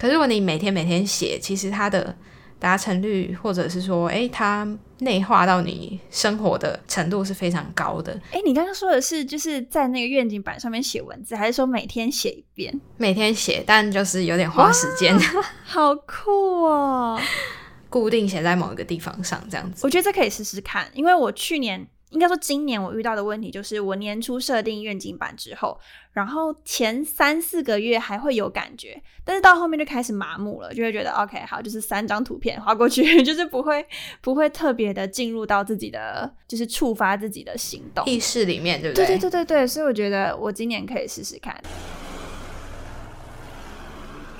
可是如果你每天每天写，其实它的达成率，或者是说，诶，它内化到你生活的程度是非常高的。哎，你刚刚说的是就是在那个愿景板上面写文字，还是说每天写一遍？每天写，但就是有点花时间。好酷哦！固定写在某一个地方上，这样子。我觉得这可以试试看，因为我去年。应该说，今年我遇到的问题就是，我年初设定愿景版之后，然后前三四个月还会有感觉，但是到后面就开始麻木了，就会觉得 OK 好，就是三张图片划过去，就是不会不会特别的进入到自己的，就是触发自己的行动意识里面，对不对？对对对对对，所以我觉得我今年可以试试看。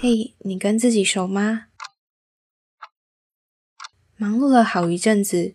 嘿，你跟自己熟吗？忙碌了好一阵子。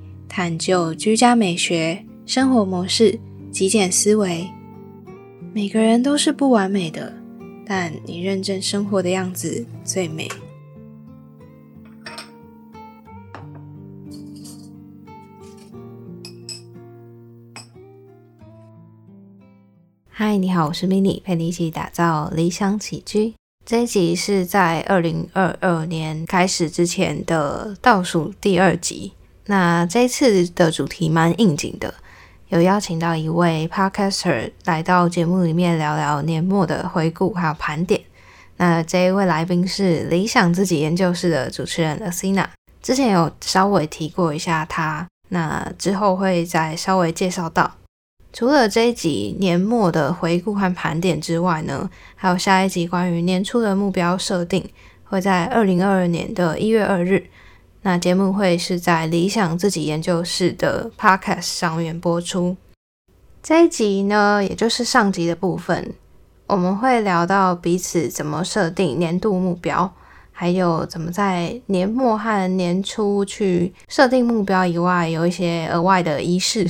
探究居家美学、生活模式、极简思维。每个人都是不完美的，但你认真生活的样子最美。嗨，你好，我是 mini，陪你一起打造理想起居。这一集是在二零二二年开始之前的倒数第二集。那这次的主题蛮应景的，有邀请到一位 podcaster 来到节目里面聊聊年末的回顾还有盘点。那这一位来宾是理想自己研究室的主持人 Asina，之前有稍微提过一下他，那之后会再稍微介绍到。除了这一集年末的回顾和盘点之外呢，还有下一集关于年初的目标设定，会在二零二二年的一月二日。那节目会是在理想自己研究室的 Podcast 上面播出。这一集呢，也就是上集的部分，我们会聊到彼此怎么设定年度目标，还有怎么在年末和年初去设定目标以外，有一些额外的仪式。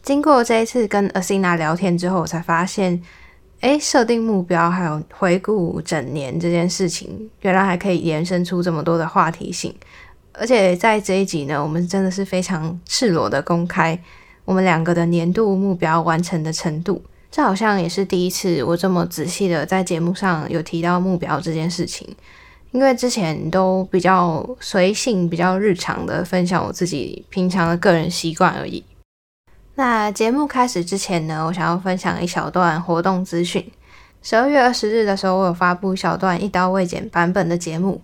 经过这一次跟 Asina 聊天之后，我才发现，哎，设定目标还有回顾整年这件事情，原来还可以延伸出这么多的话题性。而且在这一集呢，我们真的是非常赤裸的公开我们两个的年度目标完成的程度。这好像也是第一次我这么仔细的在节目上有提到目标这件事情，因为之前都比较随性、比较日常的分享我自己平常的个人习惯而已。那节目开始之前呢，我想要分享一小段活动资讯。十二月二十日的时候，我有发布一小段一刀未剪版本的节目。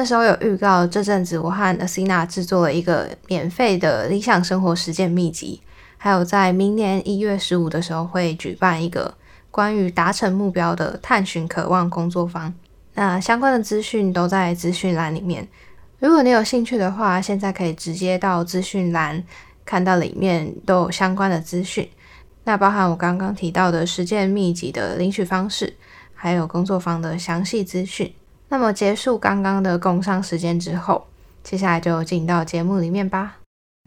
那时候有预告，这阵子我和 Asina 制作了一个免费的理想生活实践秘籍，还有在明年一月十五的时候会举办一个关于达成目标的探寻渴望工作坊。那相关的资讯都在资讯栏里面。如果你有兴趣的话，现在可以直接到资讯栏看到里面都有相关的资讯。那包含我刚刚提到的实践秘籍的领取方式，还有工作坊的详细资讯。那么结束刚刚的工商时间之后，接下来就进到节目里面吧。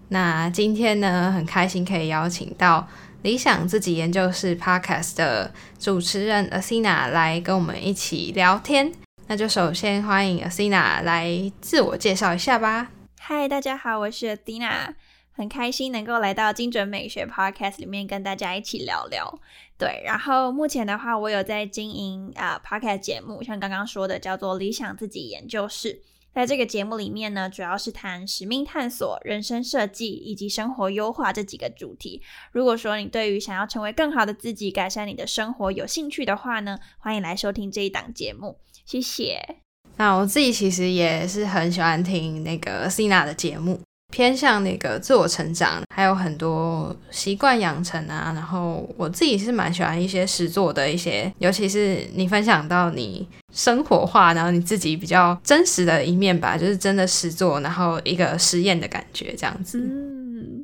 那今天呢，很开心可以邀请到理想自己研究室 Podcast 的主持人 Asina 来跟我们一起聊天。那就首先欢迎 Asina 来自我介绍一下吧。嗨，大家好，我是 Asina。很开心能够来到精准美学 Podcast 里面跟大家一起聊聊。对，然后目前的话，我有在经营啊 Podcast 节目，像刚刚说的叫做理想自己研究室。在这个节目里面呢，主要是谈使命探索、人生设计以及生活优化这几个主题。如果说你对于想要成为更好的自己、改善你的生活有兴趣的话呢，欢迎来收听这一档节目。谢谢。那我自己其实也是很喜欢听那个 Sina 的节目。偏向那个自我成长，还有很多习惯养成啊。然后我自己是蛮喜欢一些实作的一些，尤其是你分享到你生活化，然后你自己比较真实的一面吧，就是真的实作，然后一个实验的感觉这样子。嗯，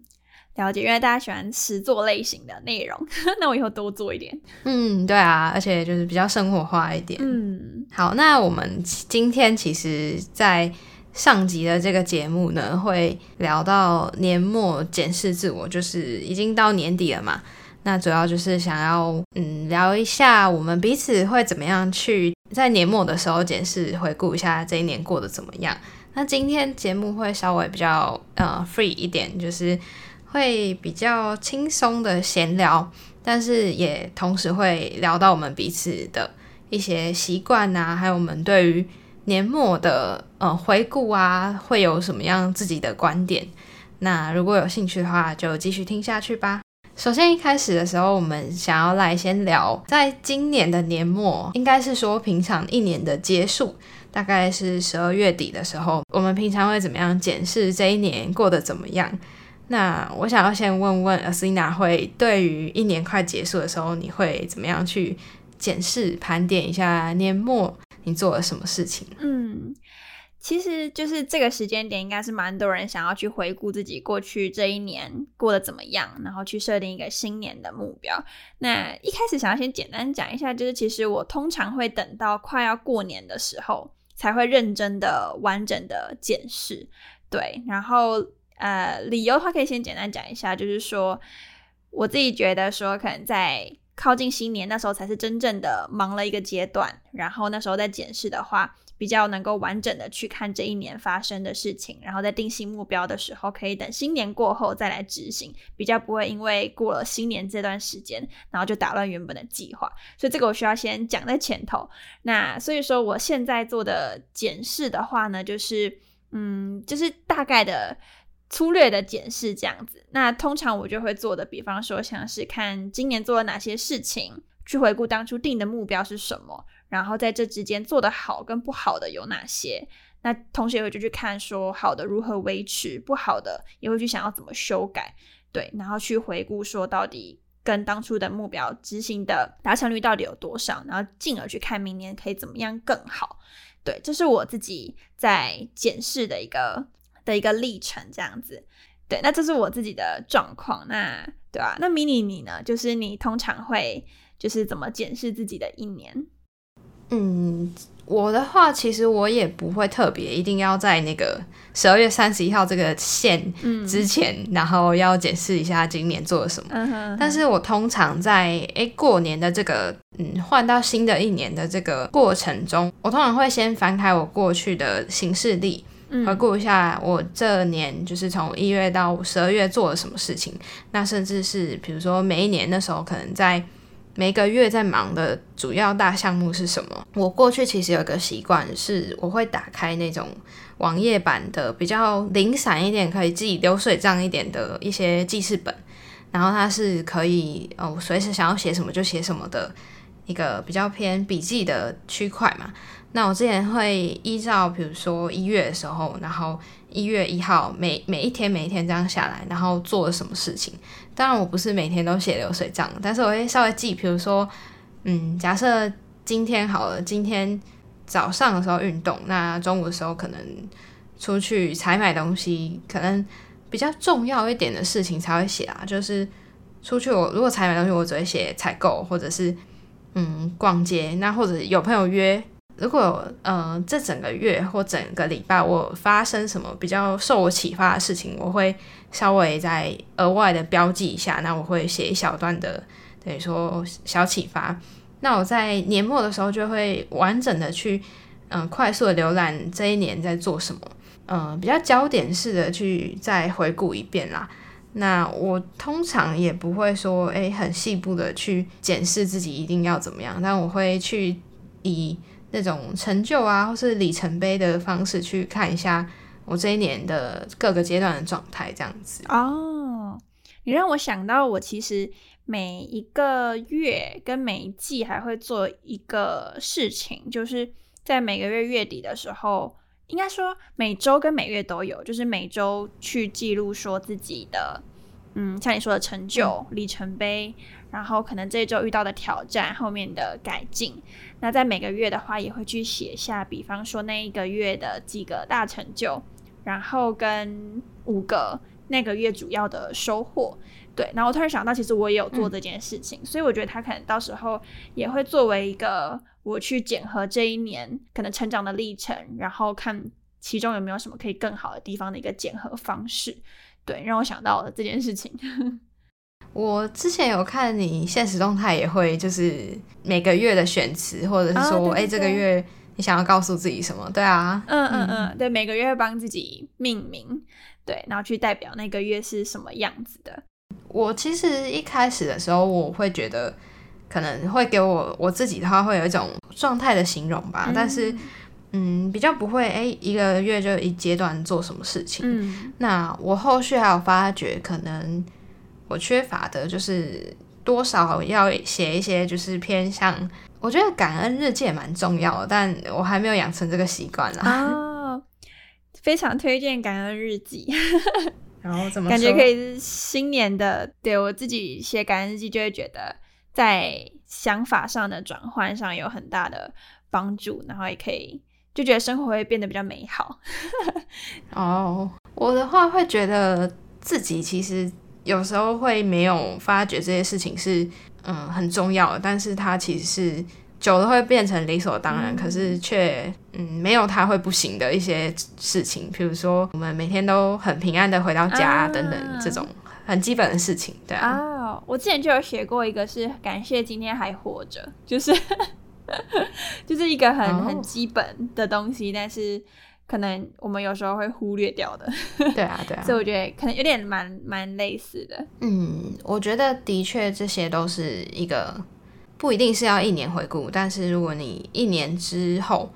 了解，因为大家喜欢实作类型的内容，那我以后多做一点。嗯，对啊，而且就是比较生活化一点。嗯，好，那我们今天其实，在上集的这个节目呢，会聊到年末检视自我，就是已经到年底了嘛。那主要就是想要嗯聊一下我们彼此会怎么样去在年末的时候检视回顾一下这一年过得怎么样。那今天节目会稍微比较呃 free 一点，就是会比较轻松的闲聊，但是也同时会聊到我们彼此的一些习惯啊，还有我们对于年末的呃回顾啊，会有什么样自己的观点。那如果有兴趣的话，就继续听下去吧。首先一开始的时候，我们想要来先聊，在今年的年末，应该是说平常一年的结束，大概是十二月底的时候，我们平常会怎么样检视这一年过得怎么样？那我想要先问问 Asina，会对于一年快结束的时候，你会怎么样去检视、盘点一下年末你做了什么事情？嗯，其实就是这个时间点，应该是蛮多人想要去回顾自己过去这一年过得怎么样，然后去设定一个新年的目标。那一开始想要先简单讲一下，就是其实我通常会等到快要过年的时候，才会认真的、完整的检视。对，然后。呃，理由的话可以先简单讲一下，就是说我自己觉得说，可能在靠近新年那时候才是真正的忙了一个阶段，然后那时候在检视的话，比较能够完整的去看这一年发生的事情，然后在定新目标的时候，可以等新年过后再来执行，比较不会因为过了新年这段时间，然后就打乱原本的计划。所以这个我需要先讲在前头。那所以说我现在做的检视的话呢，就是嗯，就是大概的。粗略的检视这样子，那通常我就会做的，比方说像是看今年做了哪些事情，去回顾当初定的目标是什么，然后在这之间做的好跟不好的有哪些。那同时也会就去看说好的如何维持，不好的也会去想要怎么修改，对，然后去回顾说到底跟当初的目标执行的达成率到底有多少，然后进而去看明年可以怎么样更好。对，这是我自己在检视的一个。的一个历程，这样子，对，那这是我自己的状况，那对啊？那迷你你呢？就是你通常会就是怎么检视自己的一年？嗯，我的话，其实我也不会特别一定要在那个十二月三十一号这个线之前，然后要检视一下今年做了什么。嗯但是我通常在诶过年的这个嗯换到新的一年的这个过程中，我通常会先翻开我过去的行事历。回顾一下我这年就是从一月到十二月做了什么事情，那甚至是比如说每一年那时候可能在每个月在忙的主要大项目是什么。我过去其实有个习惯是，我会打开那种网页版的比较零散一点，可以记流水账一点的一些记事本，然后它是可以哦随时想要写什么就写什么的一个比较偏笔记的区块嘛。那我之前会依照，比如说一月的时候，然后一月一号每每一天每一天这样下来，然后做了什么事情。当然我不是每天都写流水账，但是我会稍微记，比如说，嗯，假设今天好了，今天早上的时候运动，那中午的时候可能出去采买东西，可能比较重要一点的事情才会写啊。就是出去我如果采买东西，我只会写采购或者是嗯逛街，那或者有朋友约。如果呃这整个月或整个礼拜我发生什么比较受我启发的事情，我会稍微再额外的标记一下。那我会写一小段的，等于说小启发。那我在年末的时候就会完整的去嗯快速的浏览这一年在做什么，嗯比较焦点式的去再回顾一遍啦。那我通常也不会说诶很细部的去检视自己一定要怎么样，但我会去以。那种成就啊，或是里程碑的方式去看一下我这一年的各个阶段的状态，这样子哦。你让我想到，我其实每一个月跟每一季还会做一个事情，就是在每个月月底的时候，应该说每周跟每月都有，就是每周去记录说自己的，嗯，像你说的成就里程碑。然后可能这一周遇到的挑战，后面的改进。那在每个月的话，也会去写下，比方说那一个月的几个大成就，然后跟五个那个月主要的收获。对，然后我突然想到，其实我也有做这件事情，所以我觉得他可能到时候也会作为一个我去检核这一年可能成长的历程，然后看其中有没有什么可以更好的地方的一个检核方式。对，让我想到了这件事情。我之前有看你现实动态，也会就是每个月的选词，或者是说，哎，这个月你想要告诉自己什么？对啊，嗯嗯嗯，对，每个月帮自己命名，对，然后去代表那个月是什么样子的。我其实一开始的时候，我会觉得可能会给我我自己的话，会有一种状态的形容吧。但是，嗯，比较不会哎，一个月就一阶段做什么事情。嗯，那我后续还有发觉，可能我缺乏的就是多少要写一些，就是偏向我觉得感恩日记也蛮重要的，但我还没有养成这个习惯啦。哦，非常推荐感恩日记。然后怎么感觉可以新年的对我自己写感恩日记，就会觉得在想法上的转换上有很大的帮助，然后也可以就觉得生活会变得比较美好。哦，我的话会觉得自己其实有时候会没有发觉这些事情是嗯很重要的，但是它其实是。久了会变成理所当然，可是却嗯没有它会不行的一些事情，比如说我们每天都很平安的回到家等等这种很基本的事情，对啊。我之前就有写过一个是感谢今天还活着，就是 就是一个很很基本的东西，但是可能我们有时候会忽略掉的。对啊，对啊。所以我觉得可能有点蛮蛮类似的。嗯，我觉得的确这些都是一个。不一定是要一年回顾，但是如果你一年之后，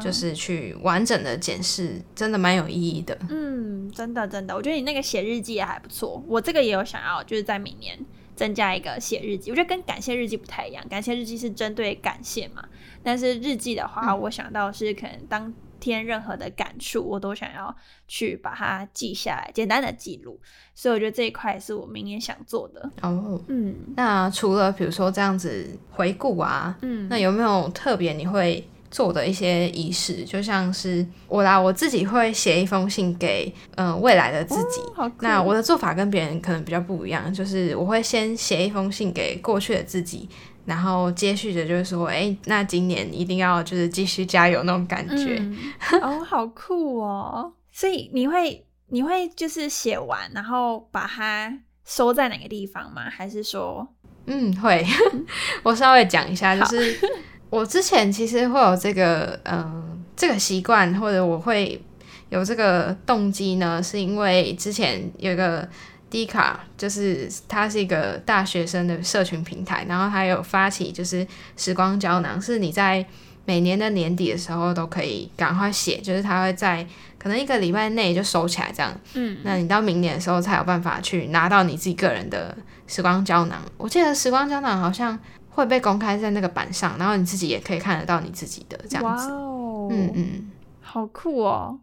就是去完整的检视，真的蛮有意义的。嗯，真的真的，我觉得你那个写日记也还不错。我这个也有想要，就是在明年增加一个写日记。我觉得跟感谢日记不太一样，感谢日记是针对感谢嘛，但是日记的话，我想到是可能当。天任何的感触，我都想要去把它记下来，简单的记录。所以我觉得这一块是我明年想做的。哦，嗯，那除了比如说这样子回顾啊，嗯，那有没有特别你会做的一些仪式？就像是我啦，我自己会写一封信给嗯未来的自己。那我的做法跟别人可能比较不一样，就是我会先写一封信给过去的自己。然后接续着就是说，哎，那今年一定要就是继续加油那种感觉。哦，好酷哦！所以你会你会就是写完，然后把它收在哪个地方吗？还是说，嗯，会。我稍微讲一下，就是我之前其实会有这个嗯这个习惯，或者我会有这个动机呢，是因为之前有一个。D 卡就是它是一个大学生的社群平台，然后它有发起就是时光胶囊，是你在每年的年底的时候都可以赶快写，就是它会在可能一个礼拜内就收起来这样，嗯，那你到明年的时候才有办法去拿到你自己个人的时光胶囊。我记得时光胶囊好像会被公开在那个板上，然后你自己也可以看得到你自己的这样子，哦嗯嗯，好酷哦！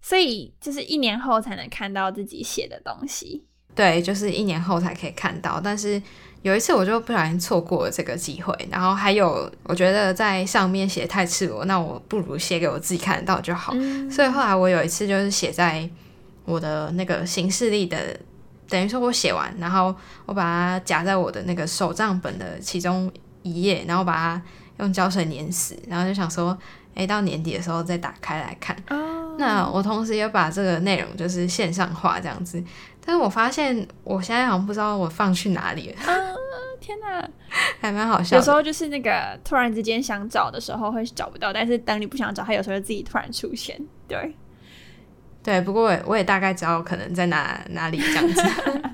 所以就是一年后才能看到自己写的东西。对，就是一年后才可以看到，但是有一次我就不小心错过了这个机会。然后还有，我觉得在上面写太赤裸，那我不如写给我自己看得到就好。所以后来我有一次就是写在我的那个行事历的，等于说我写完，然后我把它夹在我的那个手账本的其中一页，然后把它用胶水粘死，然后就想说，哎，到年底的时候再打开来看。那我同时也把这个内容就是线上化这样子。但是我发现我现在好像不知道我放去哪里了。天哪，还蛮好笑。有时候就是那个突然之间想找的时候会找不到，但是等你不想找，它有时候自己突然出现。对，对。不过我也大概知道可能在哪哪里这样子。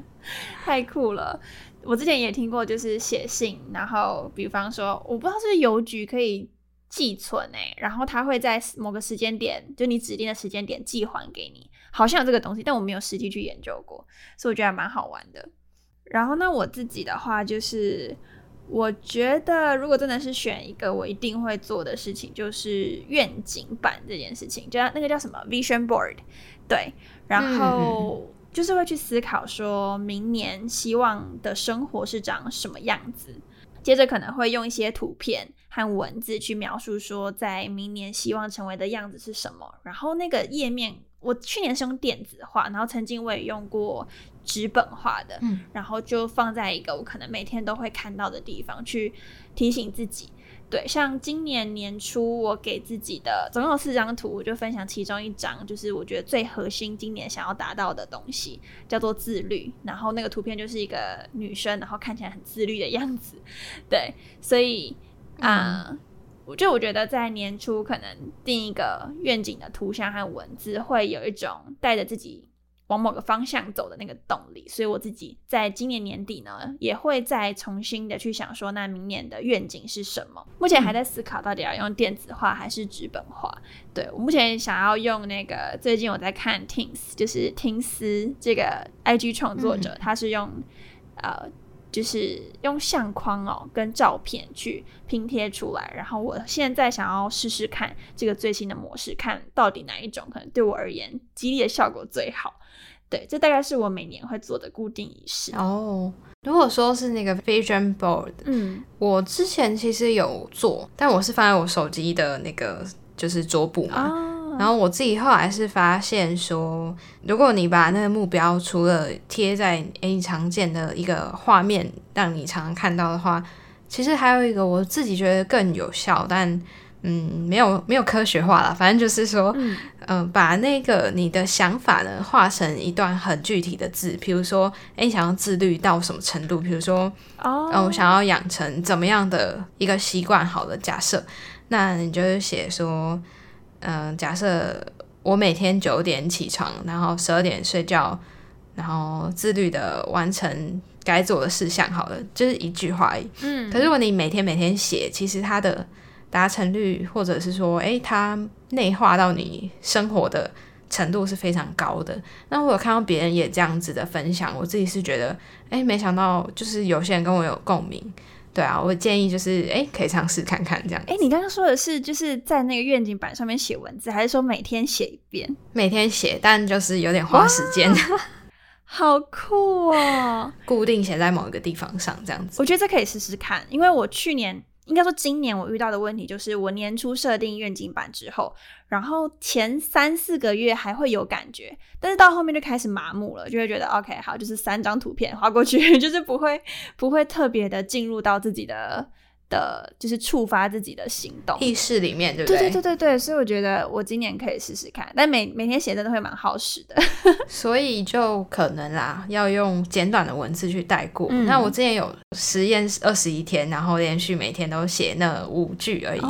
太酷了！我之前也听过，就是写信，然后比方说，我不知道是邮局可以寄存诶，然后他会在某个时间点，就你指定的时间点寄还给你。好像有这个东西，但我没有实际去研究过，所以我觉得还蛮好玩的。然后呢，我自己的话就是，我觉得如果真的是选一个我一定会做的事情，就是愿景版这件事情，就那个叫什么 Vision Board，对，然后就是会去思考说明年希望的生活是长什么样子，接着可能会用一些图片和文字去描述说在明年希望成为的样子是什么，然后那个页面。我去年是用电子化，然后曾经我也用过纸本化的，嗯，然后就放在一个我可能每天都会看到的地方去提醒自己。对，像今年年初我给自己的总共有四张图，我就分享其中一张，就是我觉得最核心今年想要达到的东西，叫做自律。然后那个图片就是一个女生，然后看起来很自律的样子。对，所以啊，我就我觉得在年初可能定一个愿景的图像和文字，会有一种带着自己。往某个方向走的那个动力，所以我自己在今年年底呢，也会再重新的去想说，那明年的愿景是什么？目前还在思考到底要用电子化还是纸本化。对我目前想要用那个，最近我在看 Tins，就是听思这个 IG 创作者，他是用呃。就是用相框哦，跟照片去拼贴出来。然后我现在想要试试看这个最新的模式，看到底哪一种可能对我而言激励的效果最好。对，这大概是我每年会做的固定仪式。哦，如果说是那个 vision board，嗯，我之前其实有做，但我是放在我手机的那个就是桌布嘛。然后我自己后来是发现说，如果你把那个目标除了贴在诶常见的一个画面让你常常看到的话，其实还有一个我自己觉得更有效，但嗯没有没有科学化了，反正就是说，嗯把那个你的想法呢画成一段很具体的字，比如说诶你想要自律到什么程度，比如说哦我想要养成怎么样的一个习惯，好的假设，那你就是写说。嗯，假设我每天九点起床，然后十二点睡觉，然后自律的完成该做的事项，好了，就是一句话而已。嗯，可是如果你每天每天写，其实它的达成率，或者是说，诶，它内化到你生活的程度是非常高的。那我有看到别人也这样子的分享，我自己是觉得，诶，没想到就是有些人跟我有共鸣。对啊，我建议就是，哎，可以尝试看看这样。哎，你刚刚说的是就是在那个愿景板上面写文字，还是说每天写一遍？每天写，但就是有点花时间。好酷哦！固定写在某一个地方上这样子。我觉得这可以试试看，因为我去年。应该说，今年我遇到的问题就是，我年初设定愿景版之后，然后前三四个月还会有感觉，但是到后面就开始麻木了，就会觉得 OK 好，就是三张图片划过去，就是不会不会特别的进入到自己的。的就是触发自己的行动意识里面，对不对？对对对对对，所以我觉得我今年可以试试看，但每每天写真的会蛮耗时的，所以就可能啦，要用简短的文字去带过。那我之前有实验二十一天，然后连续每天都写那五句而已，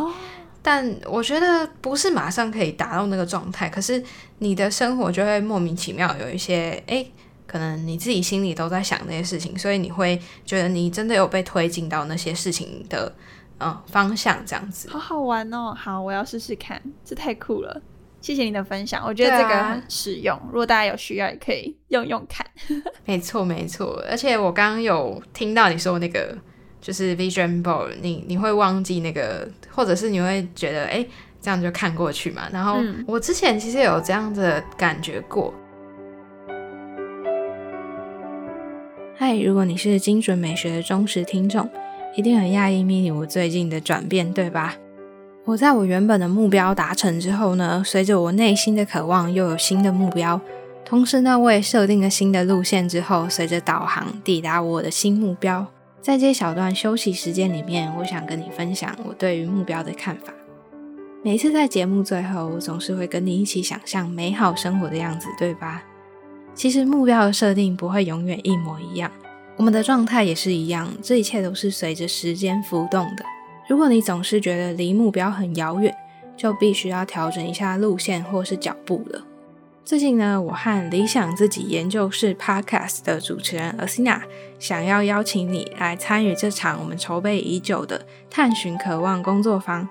但我觉得不是马上可以达到那个状态，可是你的生活就会莫名其妙有一些哎。可能你自己心里都在想那些事情，所以你会觉得你真的有被推进到那些事情的嗯方向，这样子。好好玩哦！好，我要试试看，这太酷了！谢谢你的分享，我觉得这个很实用。如果大家有需要，也可以用用看。没错，没错。而且我刚刚有听到你说那个就是 vision board，你你会忘记那个，或者是你会觉得哎这样就看过去嘛？然后我之前其实有这样的感觉过。嗨，如果你是精准美学的忠实听众，一定很讶异 mini 我最近的转变，对吧？我在我原本的目标达成之后呢，随着我内心的渴望，又有新的目标，同时呢，我也设定了新的路线之后，随着导航抵达我的新目标。在这小段休息时间里面，我想跟你分享我对于目标的看法。每次在节目最后，我总是会跟你一起想象美好生活的样子，对吧？其实目标的设定不会永远一模一样，我们的状态也是一样，这一切都是随着时间浮动的。如果你总是觉得离目标很遥远，就必须要调整一下路线或是脚步了。最近呢，我和理想自己研究室 Podcast 的主持人 Asina 想要邀请你来参与这场我们筹备已久的探寻渴望工作坊。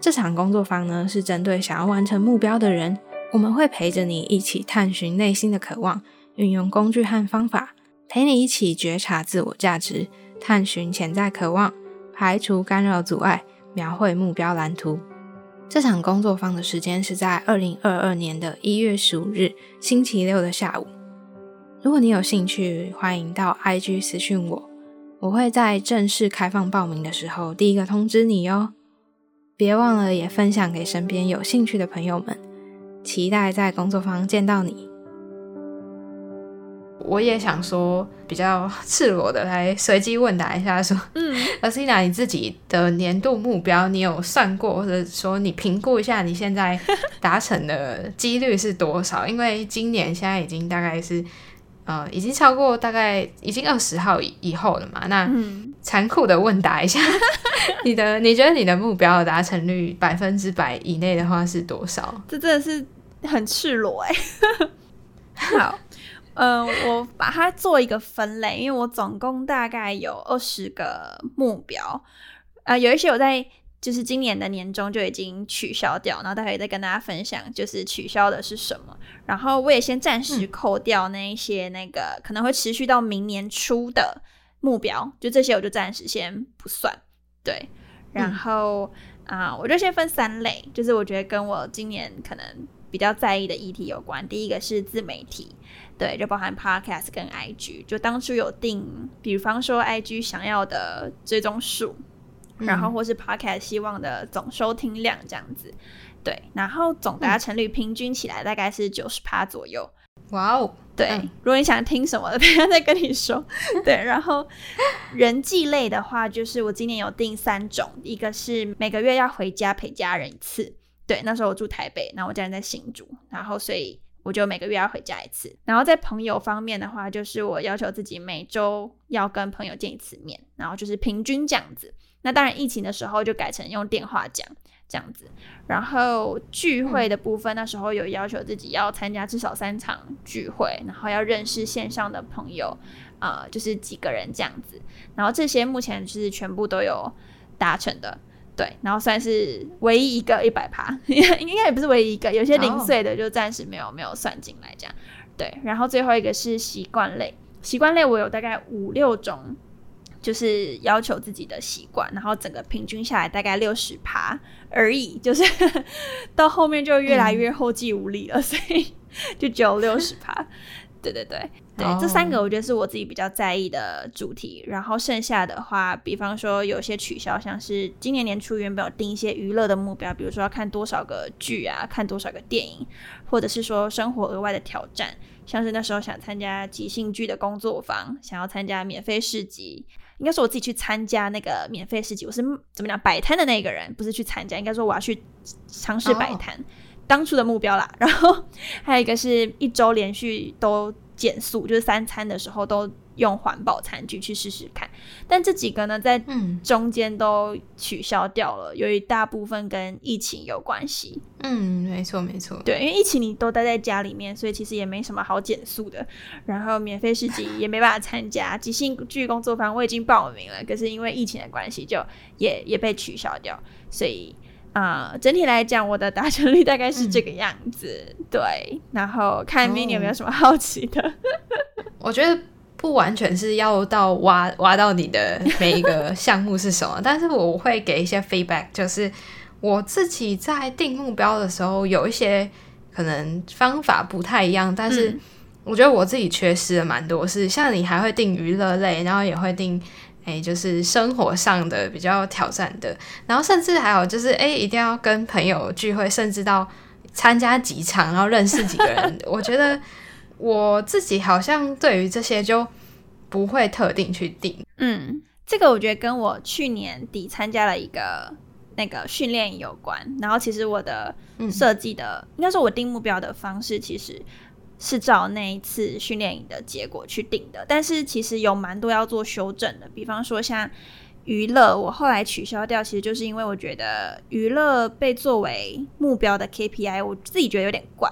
这场工作坊呢，是针对想要完成目标的人。我们会陪着你一起探寻内心的渴望，运用工具和方法，陪你一起觉察自我价值，探寻潜在渴望，排除干扰阻碍，描绘目标蓝图。这场工作坊的时间是在二零二二年的一月十五日星期六的下午。如果你有兴趣，欢迎到 IG 私讯我，我会在正式开放报名的时候第一个通知你哟。别忘了也分享给身边有兴趣的朋友们。期待在工作坊见到你。我也想说，比较赤裸的来随机问答一下，说，嗯 i n a 你自己的年度目标，你有算过，或者说你评估一下你现在达成的几率是多少？因为今年现在已经大概是，呃，已经超过大概已经二十号以后了嘛。那残酷的问答一下，你的你觉得你的目标的达成率百分之百以内的话是多少？这真的是很赤裸哎。好。嗯，我把它做一个分类，因为我总共大概有二十个目标，啊，有一些我在就是今年的年终就已经取消掉，然后待会再跟大家分享，就是取消的是什么。然后我也先暂时扣掉那一些那个可能会持续到明年初的目标，就这些我就暂时先不算。对，然后啊，我就先分三类，就是我觉得跟我今年可能比较在意的议题有关。第一个是自媒体。对，就包含 Podcast 跟 IG，就当初有定，比方说 IG 想要的追踪数，然后或是 Podcast 希望的总收听量这样子，对，然后总达成率平均起来大概是九十趴左右。哇哦，对，如果你想听什么，等下再跟你说。对，然后人际类的话，就是我今年有定三种，一个是每个月要回家陪家人一次，对，那时候我住台北，那我家人在新竹，然后所以。我就每个月要回家一次，然后在朋友方面的话，就是我要求自己每周要跟朋友见一次面，然后就是平均这样子。那当然疫情的时候就改成用电话讲这样子。然后聚会的部分，那时候有要求自己要参加至少三场聚会，然后要认识线上的朋友，呃，就是几个人这样子。然后这些目前是全部都有达成的。对，然后算是唯一一个一百趴，应该也不是唯一一个，有些零碎的就暂时没有没有算进来这样。对，然后最后一个是习惯类，习惯类我有大概五六种，就是要求自己的习惯，然后整个平均下来大概六十趴而已，就是 到后面就越来越后继无力了，所以 就只有六十趴。对对对。对，这三个我觉得是我自己比较在意的主题。然后剩下的话，比方说有些取消，像是今年年初原本有定一些娱乐的目标，比如说要看多少个剧啊，看多少个电影，或者是说生活额外的挑战，像是那时候想参加即兴剧的工作坊，想要参加免费市集，应该说我自己去参加那个免费市集，我是怎么讲摆摊的那个人，不是去参加，应该说我要去尝试摆摊，当初的目标啦。然后还有一个是一周连续都。减速就是三餐的时候都用环保餐具去试试看，但这几个呢在中间都取消掉了，由于大部分跟疫情有关系。嗯，没错没错，对，因为疫情你都待在家里面，所以其实也没什么好减速的。然后免费市集也没办法参加，即兴剧工作坊我已经报名了，可是因为疫情的关系就也也被取消掉，所以。啊，整体来讲，我的达成率大概是这个样子。对，然后看 mini 有没有什么好奇的？我觉得不完全是要到挖挖到你的每一个项目是什么，但是我会给一些 feedback，就是我自己在定目标的时候有一些可能方法不太一样，但是我觉得我自己缺失了蛮多。是像你还会定娱乐类，然后也会定。哎，就是生活上的比较挑战的，然后甚至还有就是，哎，一定要跟朋友聚会，甚至到参加几场，然后认识几个人。我觉得我自己好像对于这些就不会特定去定。嗯，这个我觉得跟我去年底参加了一个那个训练有关。然后其实我的设计的，应该说我定目标的方式，其实。是照那一次训练营的结果去定的，但是其实有蛮多要做修正的。比方说像娱乐，我后来取消掉，其实就是因为我觉得娱乐被作为目标的 KPI，我自己觉得有点怪。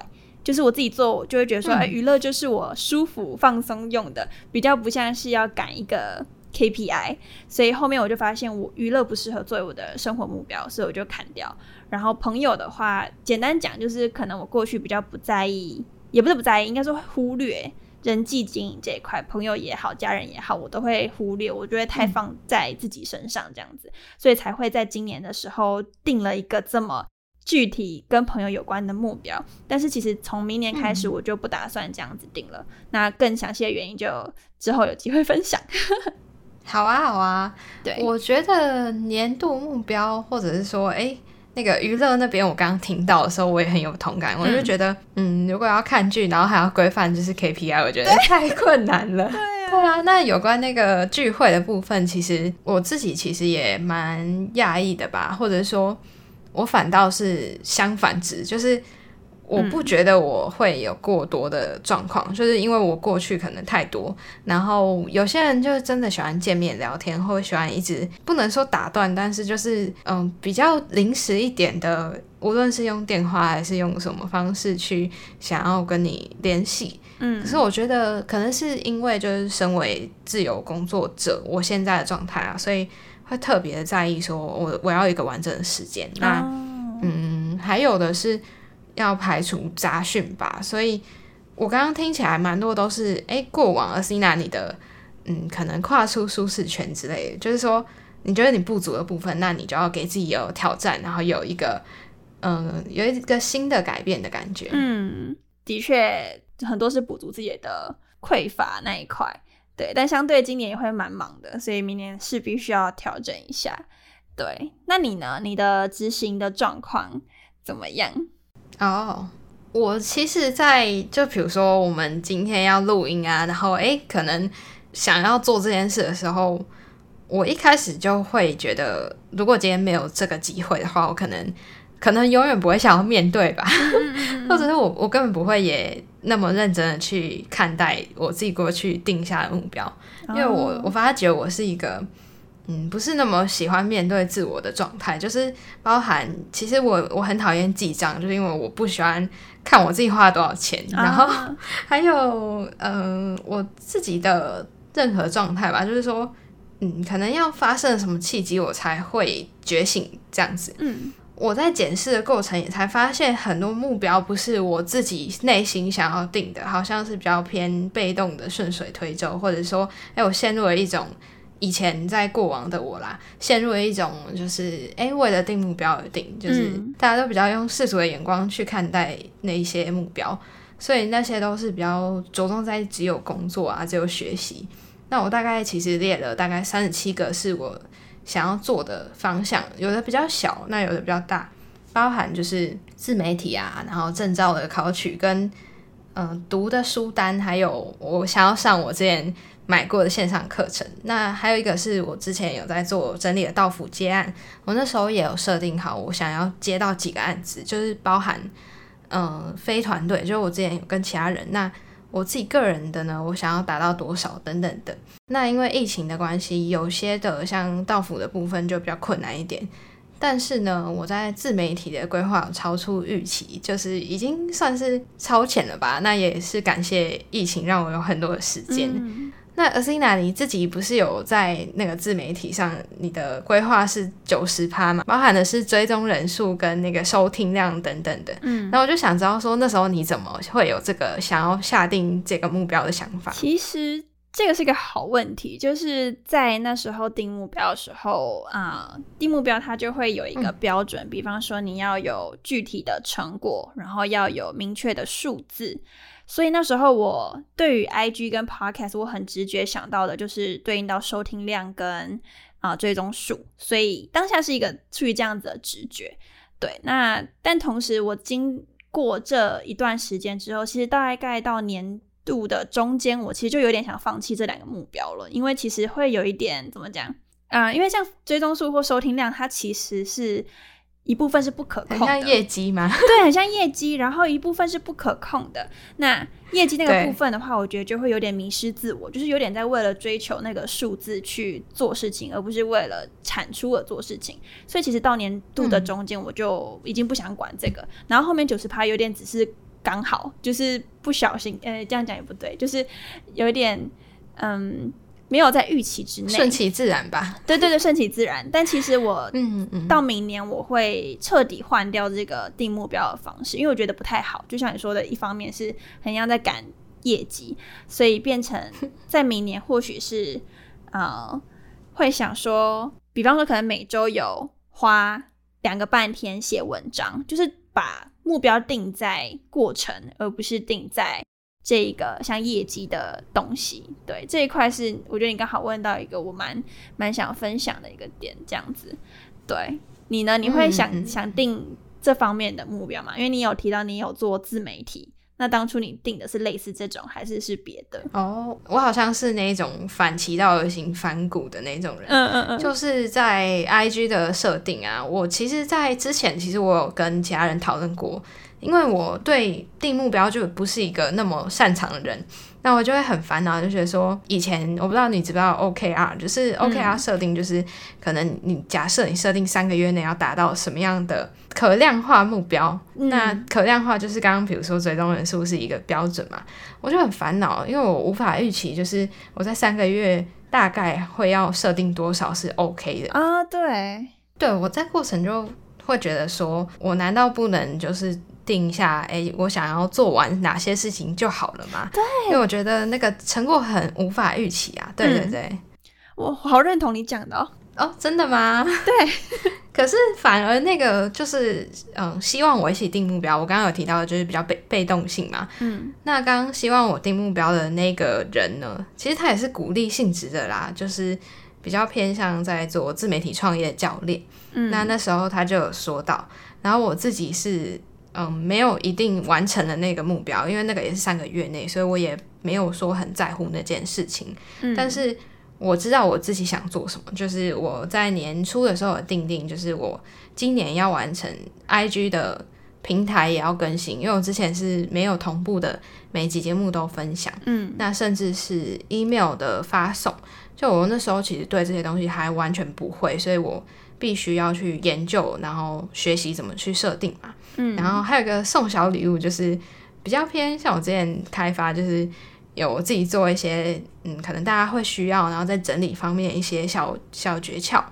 就是我自己做，我就会觉得说，哎，娱乐就是我舒服放松用的，比较不像是要赶一个 KPI。所以后面我就发现，我娱乐不适合作为我的生活目标，所以我就砍掉。然后朋友的话，简单讲就是，可能我过去比较不在意。也不是不在意，应该说忽略人际经营这一块，朋友也好，家人也好，我都会忽略。我觉得太放在自己身上这样子，所以才会在今年的时候定了一个这么具体跟朋友有关的目标。但是其实从明年开始，我就不打算这样子定了。那更详细的原因就之后有机会分享。好啊，好啊。对，我觉得年度目标，或者是说，哎。那个娱乐那边，我刚刚听到的时候，我也很有同感。我就觉得，嗯，如果要看剧，然后还要规范就是 KPI，我觉得太困难了。对啊，那有关那个聚会的部分，其实我自己其实也蛮讶异的吧，或者说，我反倒是相反值，就是。我不觉得我会有过多的状况，就是因为我过去可能太多，然后有些人就是真的喜欢见面聊天，或喜欢一直不能说打断，但是就是嗯比较临时一点的，无论是用电话还是用什么方式去想要跟你联系，嗯，可是我觉得可能是因为就是身为自由工作者，我现在的状态啊，所以会特别的在意说我我要一个完整的时间，那嗯还有的是。要排除杂讯吧，所以我刚刚听起来蛮多都是哎，过往而是拿你的嗯，可能跨出舒适圈之类的，就是说你觉得你不足的部分，那你就要给自己有挑战，然后有一个嗯，有一个新的改变的感觉。嗯，的确很多是补足自己的匮乏那一块，对，但相对今年也会蛮忙的，所以明年势必需要调整一下。对，那你呢？你的执行的状况怎么样？哦，我其实，在就比如说我们今天要录音啊，然后诶，可能想要做这件事的时候，我一开始就会觉得，如果今天没有这个机会的话，我可能可能永远不会想要面对吧，或者是我我根本不会也那么认真的去看待我自己过去定下的目标，因为我我发觉我是一个。嗯，不是那么喜欢面对自我的状态，就是包含其实我我很讨厌记账，就是因为我不喜欢看我自己花了多少钱，然后 还有嗯我自己的任何状态吧，就是说嗯可能要发生什么契机我才会觉醒这样子。嗯，我在检视的过程也才发现很多目标不是我自己内心想要定的，好像是比较偏被动的顺水推舟，或者说哎我陷入了一种。以前在过往的我啦，陷入了一种就是哎，为了定目标而定，就是大家都比较用世俗的眼光去看待那一些目标，所以那些都是比较着重在只有工作啊，只有学习。那我大概其实列了大概三十七个是我想要做的方向，有的比较小，那有的比较大，包含就是自媒体啊，然后证照的考取跟嗯读的书单，还有我想要上我之前。买过的线上课程，那还有一个是我之前有在做整理的到府接案，我那时候也有设定好，我想要接到几个案子，就是包含嗯非团队，就是我之前有跟其他人，那我自己个人的呢，我想要达到多少等等的。那因为疫情的关系，有些的像到府的部分就比较困难一点，但是呢，我在自媒体的规划超出预期，就是已经算是超前了吧。那也是感谢疫情让我有很多的时间。那 i n a 你自己不是有在那个自媒体上，你的规划是九十趴嘛？包含的是追踪人数跟那个收听量等等的。嗯，然后我就想知道说，那时候你怎么会有这个想要下定这个目标的想法？其实这个是一个好问题，就是在那时候定目标的时候啊，定目标它就会有一个标准，比方说你要有具体的成果，然后要有明确的数字。所以那时候我对于 IG 跟 Podcast，我很直觉想到的就是对应到收听量跟啊追踪数，所以当下是一个出于这样子的直觉。对，那但同时我经过这一段时间之后，其实大概到年度的中间，我其实就有点想放弃这两个目标了，因为其实会有一点怎么讲啊？因为像追踪数或收听量，它其实是。一部分是不可控的，像业绩吗？对，很像业绩。然后一部分是不可控的。那业绩那个部分的话，我觉得就会有点迷失自我，就是有点在为了追求那个数字去做事情，而不是为了产出而做事情。所以其实到年度的中间，我就已经不想管这个。然后后面九十趴有点只是刚好，就是不小心，呃，这样讲也不对，就是有一点，嗯。没有在预期之内，顺其自然吧。对对对，顺其自然。但其实我，嗯嗯，到明年我会彻底换掉这个定目标的方式，因为我觉得不太好。就像你说的，一方面是很像在赶业绩，所以变成在明年或许是呃会想说，比方说可能每周有花两个半天写文章，就是把目标定在过程，而不是定在。这一个像业绩的东西，对这一块是我觉得你刚好问到一个我蛮蛮想分享的一个点，这样子，对。你呢？你会想、想定这方面的目标吗？因为你有提到你有做自媒体，那当初你定的是类似这种，还是是别的？哦，我好像是那种反其道而行、反骨的那种人。嗯嗯嗯，就是在 IG 的设定啊，我其实，在之前其实我有跟其他人讨论过，因为我对定目标就不是一个那么擅长的人，那我就会很烦恼，就觉得说，以前我不知道你知不知道 OKR，就是 OKR 设定，就是可能你假设你设定三个月内要达到什么样的可量化目标，嗯那可量化就是刚刚比如说追踪人数是一个标准嘛，我就很烦恼，因为我无法预期，就是我在三个月大概会要设定多少是 OK 的。啊，对，对我在过程就会觉得说，我难道不能就是定一下，哎，我想要做完哪些事情就好了吗？对，因为我觉得那个成果很无法预期啊。对对嗯对。我好认同你讲的哦。哦，真的吗？对。可是反而那个就是，嗯，希望我一起定目标。我刚刚有提到的就是比较被被动性嘛。嗯那刚刚希望我定目标的那个人呢，其实他也是鼓励性质的啦，就是比较偏向在做自媒体创业的教练。嗯，那那时候他就有说到，然后我自己是嗯没有一定完成的那个目标，因为那个也是三个月内，所以我也没有说很在乎那件事情。嗯但是我知道我自己想做什么，就是我在年初的时候有定定，就是我今年要完成 IG 的平台也要更新，因为我之前是没有同步的，每集节目都分享。嗯那甚至是 email 的发送，就我那时候其实对这些东西还完全不会，所以我必须要去研究，然后学习怎么去设定嘛。嗯，然后还有一个送小礼物，就是比较偏像我之前开发，就是有自己做一些嗯，可能大家会需要，然后在整理方面一些小小诀窍。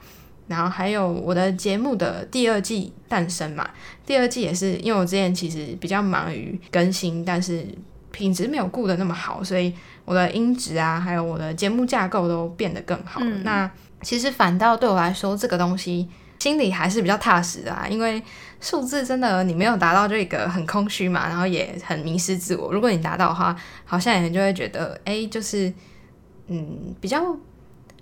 然后还有我的节目的第二季诞生嘛，第二季也是因为我之前其实比较忙于更新，但是品质没有顾得那么好，所以我的音质啊，还有我的节目架构都变得更好。嗯那其实反倒对我来说，这个东西心里还是比较踏实的啊，因为数字真的你没有达到就一个很空虚嘛，然后也很迷失自我。如果你达到的话，好像也就会觉得，哎，就是嗯比较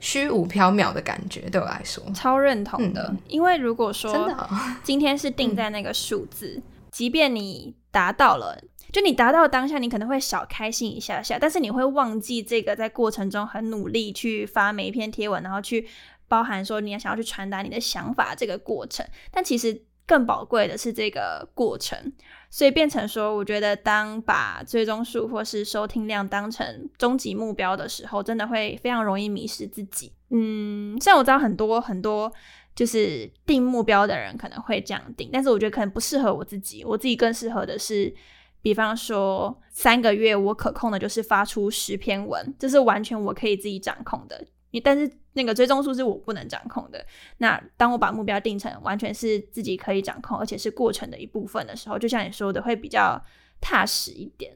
虚无缥缈的感觉，对我来说，超认同的，嗯。因为如果说真的哦、今天是定在那个数字，即便你达到了，就你达到当下，你可能会小开心一下下，但是你会忘记这个在过程中很努力去发每一篇贴文，然后去包含说你要想要去传达你的想法这个过程，但其实更宝贵的是这个过程。所以变成说，我觉得当把追踪数或是收听量当成终极目标的时候，真的会非常容易迷失自己。嗯，像我知道很多很多就是定目标的人可能会这样定，但是我觉得可能不适合我自己。我自己更适合的是，比方说三个月我可控的就是发出十篇文，这是完全我可以自己掌控的。你但是那个追踪数是我不能掌控的。那当我把目标定成完全是自己可以掌控，而且是过程的一部分的时候，就像你说的，会比较踏实一点。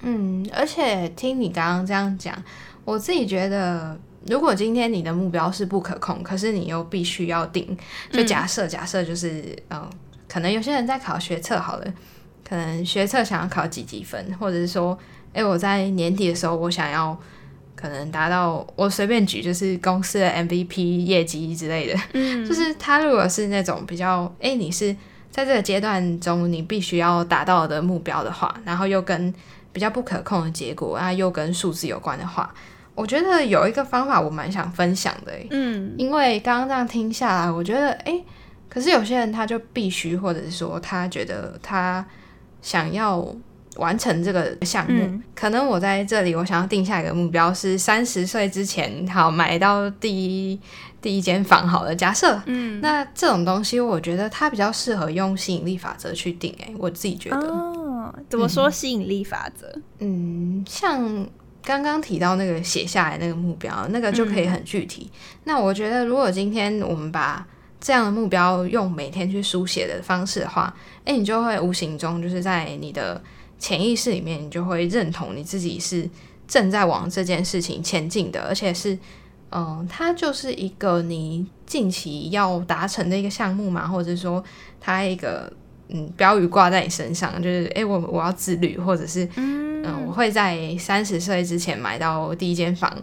嗯，而且听你刚刚这样讲，我自己觉得，如果今天你的目标是不可控，可是你又必须要定，就假设、假设就是，嗯、可能有些人在考学测好了，可能学测想要考几几分，或者是说，诶，我在年底的时候我想要。可能达到我随便举就是公司的 MVP 业绩之类的，嗯。就是他如果是那种比较，诶，你是在这个阶段中你必须要达到的目标的话，然后又跟比较不可控的结果啊，又跟数字有关的话，我觉得有一个方法我蛮想分享的诶，嗯。因为刚刚这样听下来，我觉得诶，可是有些人他就必须，或者是说他觉得他想要完成这个项目，嗯可能我在这里我想要定下一个目标是三十岁之前好买到第一第一间房好了，假设。嗯，那这种东西，我觉得它比较适合用吸引力法则去定。诶，我自己觉得，哦，怎么说吸引力法则？嗯，像刚刚提到那个写下来那个目标，那个就可以很具体。那我觉得，如果今天我们把这样的目标用每天去书写的方式的话，诶，你就会无形中就是在你的潜意识里面，你就会认同你自己是正在往这件事情前进的，而且是。嗯，它就是一个你近期要达成的一个项目嘛，或者说它一个嗯标语挂在你身上，就是诶，我我要自律，或者是嗯嗯，我会在三十岁之前买到第一间房，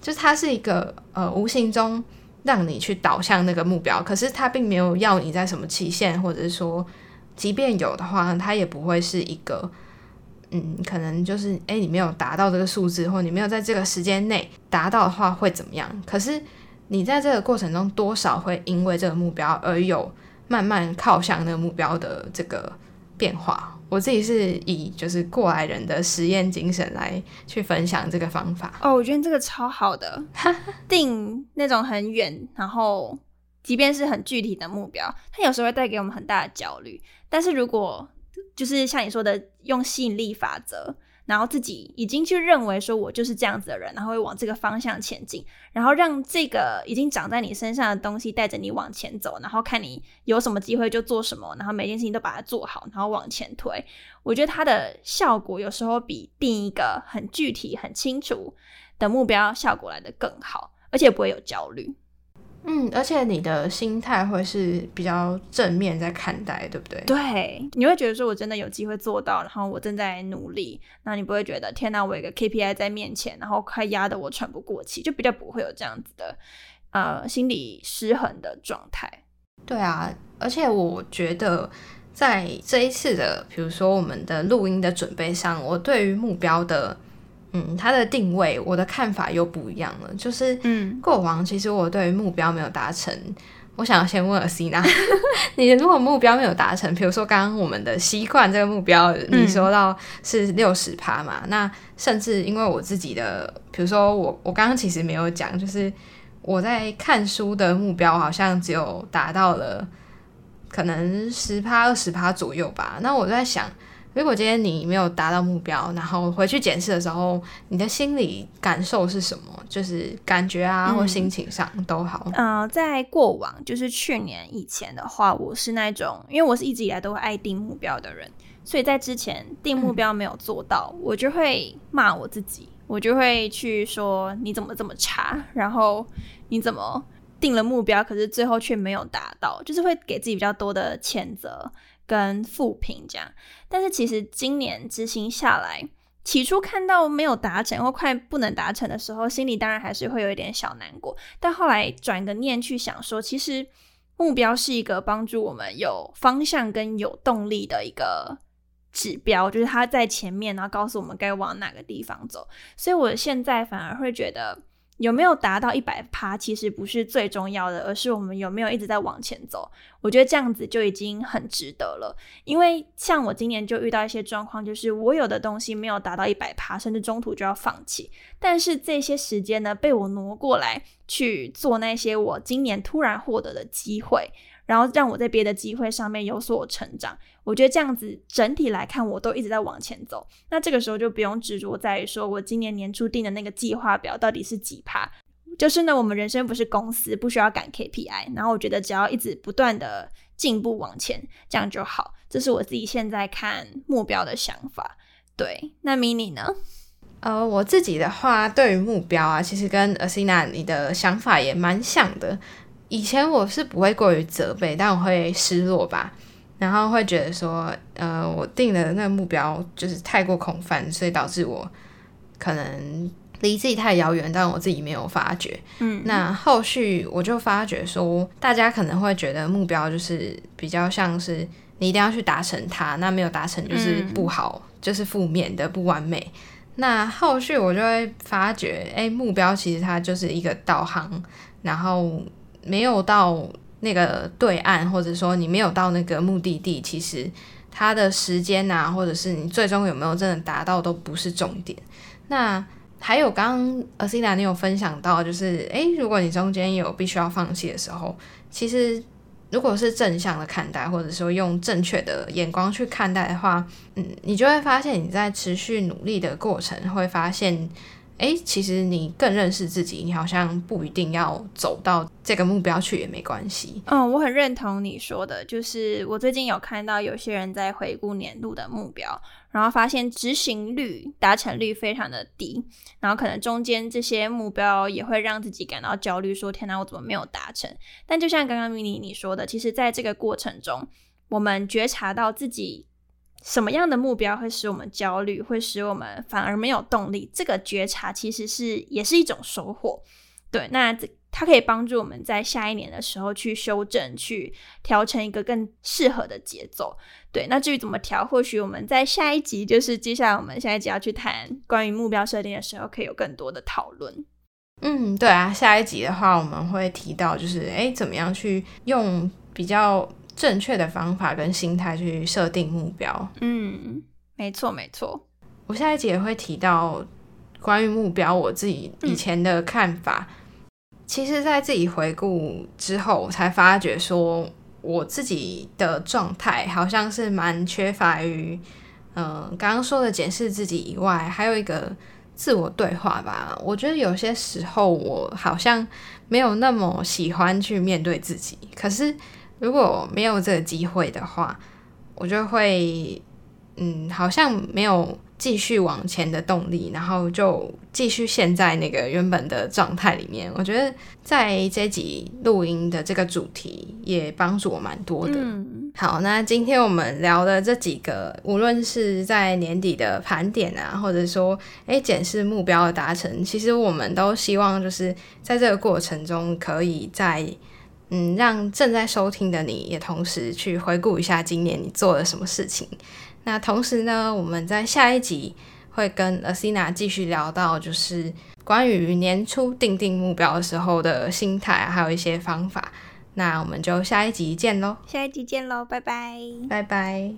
就是它是一个呃无形中让你去导向那个目标，可是它并没有要你在什么期限，或者是说，即便有的话，它也不会是一个，嗯，可能就是诶，你没有达到这个数字，或你没有在这个时间内达到的话会怎么样？可是你在这个过程中多少会因为这个目标而有慢慢靠向那个目标的这个变化。我自己是以就是过来人的实验精神来去分享这个方法哦，我觉得这个超好的，定那种很远，然后即便是很具体的目标，它有时候会带给我们很大的焦虑。但是如果就是像你说的，用吸引力法则。然后自己已经去认为说，我就是这样子的人，然后会往这个方向前进，然后让这个已经长在你身上的东西带着你往前走，然后看你有什么机会就做什么，然后每件事情都把它做好，然后往前推。我觉得它的效果有时候比定一个很具体、很清楚的目标效果来的更好，而且不会有焦虑。嗯，而且你的心态会是比较正面在看待，对不对？对，你会觉得说我真的有机会做到，然后我正在努力，那你不会觉得天哪，我有个 KPI 在面前，然后快压得我喘不过气，就比较不会有这样子的呃心理失衡的状态。对啊，而且我觉得在这一次的，比如说我们的录音的准备上，我对于目标的。嗯，它的定位，我的看法又不一样了。就是，嗯，过往其实我对于目标没有达成，我想要先问 c 娜，你如果目标没有达成，比如说刚刚我们的习惯这个目标，你说到是六十趴嘛？那甚至因为我自己的，比如说我我刚刚其实没有讲，就是我在看书的目标好像只有达到了可能十趴二十趴左右吧。那我在想。如果今天你没有达到目标，然后回去检视的时候，你的心理感受是什么？就是感觉啊，或心情上都好。嗯，在过往，就是去年以前的话，我是那种，因为我是一直以来都会爱定目标的人，所以在之前定目标没有做到，我就会骂我自己，我就会去说你怎么这么差，然后你怎么定了目标，可是最后却没有达到，就是会给自己比较多的谴责。跟负评这样，但是其实今年执行下来，起初看到没有达成或快不能达成的时候，心里当然还是会有一点小难过。但后来转个念去想说，其实目标是一个帮助我们有方向跟有动力的一个指标，就是它在前面，然后告诉我们该往哪个地方走。所以我现在反而会觉得。有没有达到一百趴，其实不是最重要的，而是我们有没有一直在往前走。我觉得这样子就已经很值得了。因为像我今年就遇到一些状况，就是我有的东西没有达到一百趴，甚至中途就要放弃。但是这些时间呢，被我挪过来去做那些我今年突然获得的机会。然后让我在别的机会上面有所成长，我觉得这样子整体来看，我都一直在往前走。那这个时候就不用执着在于说我今年年初定的那个计划表到底是几趴。就是呢，我们人生不是公司，不需要赶 KPI。然后我觉得只要一直不断的进步往前，这样就好。这是我自己现在看目标的想法。对，那 mini 呢？呃，我自己的话，对于目标啊，其实跟 Asina 你的想法也蛮像的。以前我是不会过于责备，但我会失落吧，然后会觉得说，呃，我定的那个目标就是太过空泛，所以导致我可能离自己太遥远，但我自己没有发觉。嗯，那后续我就发觉说，大家可能会觉得目标就是比较像是你一定要去达成它，那没有达成就是不好，就是负面的不完美。那后续我就会发觉，哎，目标其实它就是一个导航，然后。没有到那个对岸，或者说你没有到那个目的地，其实它的时间啊，或者是你最终有没有真的达到，都不是重点。那还有刚刚 a s i n a 你有分享到，就是诶，如果你中间有必须要放弃的时候，其实如果是正向的看待，或者说用正确的眼光去看待的话，嗯，你就会发现你在持续努力的过程，会发现。哎，其实你更认识自己，你好像不一定要走到这个目标去也没关系。嗯，我很认同你说的，就是我最近有看到有些人在回顾年度的目标，然后发现执行率、达成率非常的低，然后可能中间这些目标也会让自己感到焦虑，说天哪，我怎么没有达成？但就像刚刚 mini 你说的，其实在这个过程中，我们觉察到自己。什么样的目标会使我们焦虑，会使我们反而没有动力？这个觉察其实是也是一种收获。对，那它可以帮助我们在下一年的时候去修正、去调成一个更适合的节奏。对，那至于怎么调，或许我们在下一集，就是接下来我们下一集要去谈关于目标设定的时候，可以有更多的讨论。嗯，对啊，下一集的话，我们会提到就是，哎，怎么样去用比较正确的方法跟心态去设定目标。嗯，没错，没错。我下一集也会提到关于目标，我自己以前的看法。其实，在自己回顾之后，我才发觉说，我自己的状态好像是蛮缺乏于，嗯，刚刚说的检视自己以外，还有一个自我对话吧。我觉得有些时候，我好像没有那么喜欢去面对自己。可是，如果没有这个机会的话，我就会，嗯，好像没有。继续往前的动力，然后就继续陷在那个原本的状态里面。我觉得在这集录音的这个主题也帮助我蛮多的。好，那今天我们聊的这几个，无论是在年底的盘点啊，或者说诶检视目标的达成，其实我们都希望就是在这个过程中，可以在嗯让正在收听的你也同时去回顾一下今年你做了什么事情。那同时呢，我们在下一集会跟 Asina 继续聊到，就是关于年初定定目标的时候的心态，还有一些方法。那我们就下一集见喽！下一集见喽，拜拜，拜拜。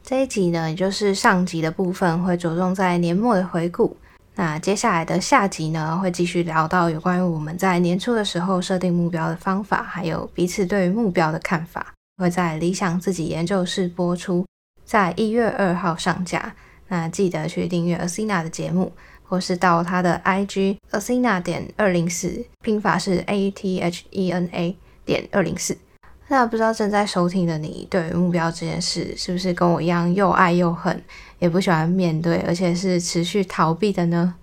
这一集呢，也就是上集的部分，会着重在年末的回顾。那接下来的下集呢，会继续聊到有关于我们在年初的时候设定目标的方法，还有彼此对于目标的看法，会在理想自己研究室播出。在一月二号上架，那记得去订阅 Asina 的节目，或是到他的 IG Asina 点二零四，拼法是 A T H E N A 点二零四。那不知道正在收听的你，对于目标这件事是不是跟我一样又爱又恨，也不喜欢面对，而且是持续逃避的呢？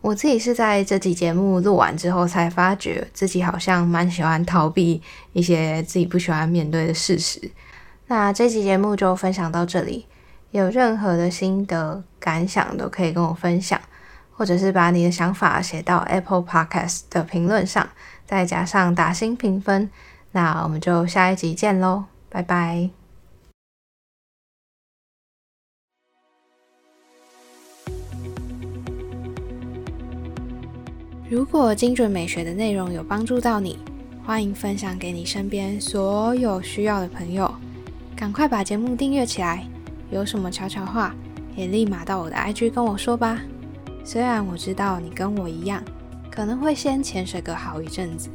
我自己是在这集节目录完之后，才发觉自己好像蛮喜欢逃避一些自己不喜欢面对的事实。那这期节目就分享到这里，有任何的心得感想都可以跟我分享，或者是把你的想法写到 Apple Podcast 的评论上，再加上打星评分。那我们就下一集见喽，拜拜。如果精准美学的内容有帮助到你，欢迎分享给你身边所有需要的朋友。赶快把节目订阅起来，有什么悄悄话也立马到我的 IG 跟我说吧。虽然我知道你跟我一样，可能会先潜水个好一阵子，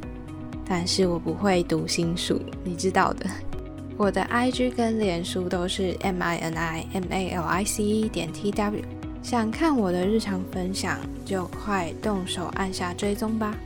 但是我不会读心术，你知道的。我的 IG 跟脸书都是 M I N I M A L I C E 点 T W，想看我的日常分享就快动手按下追踪吧。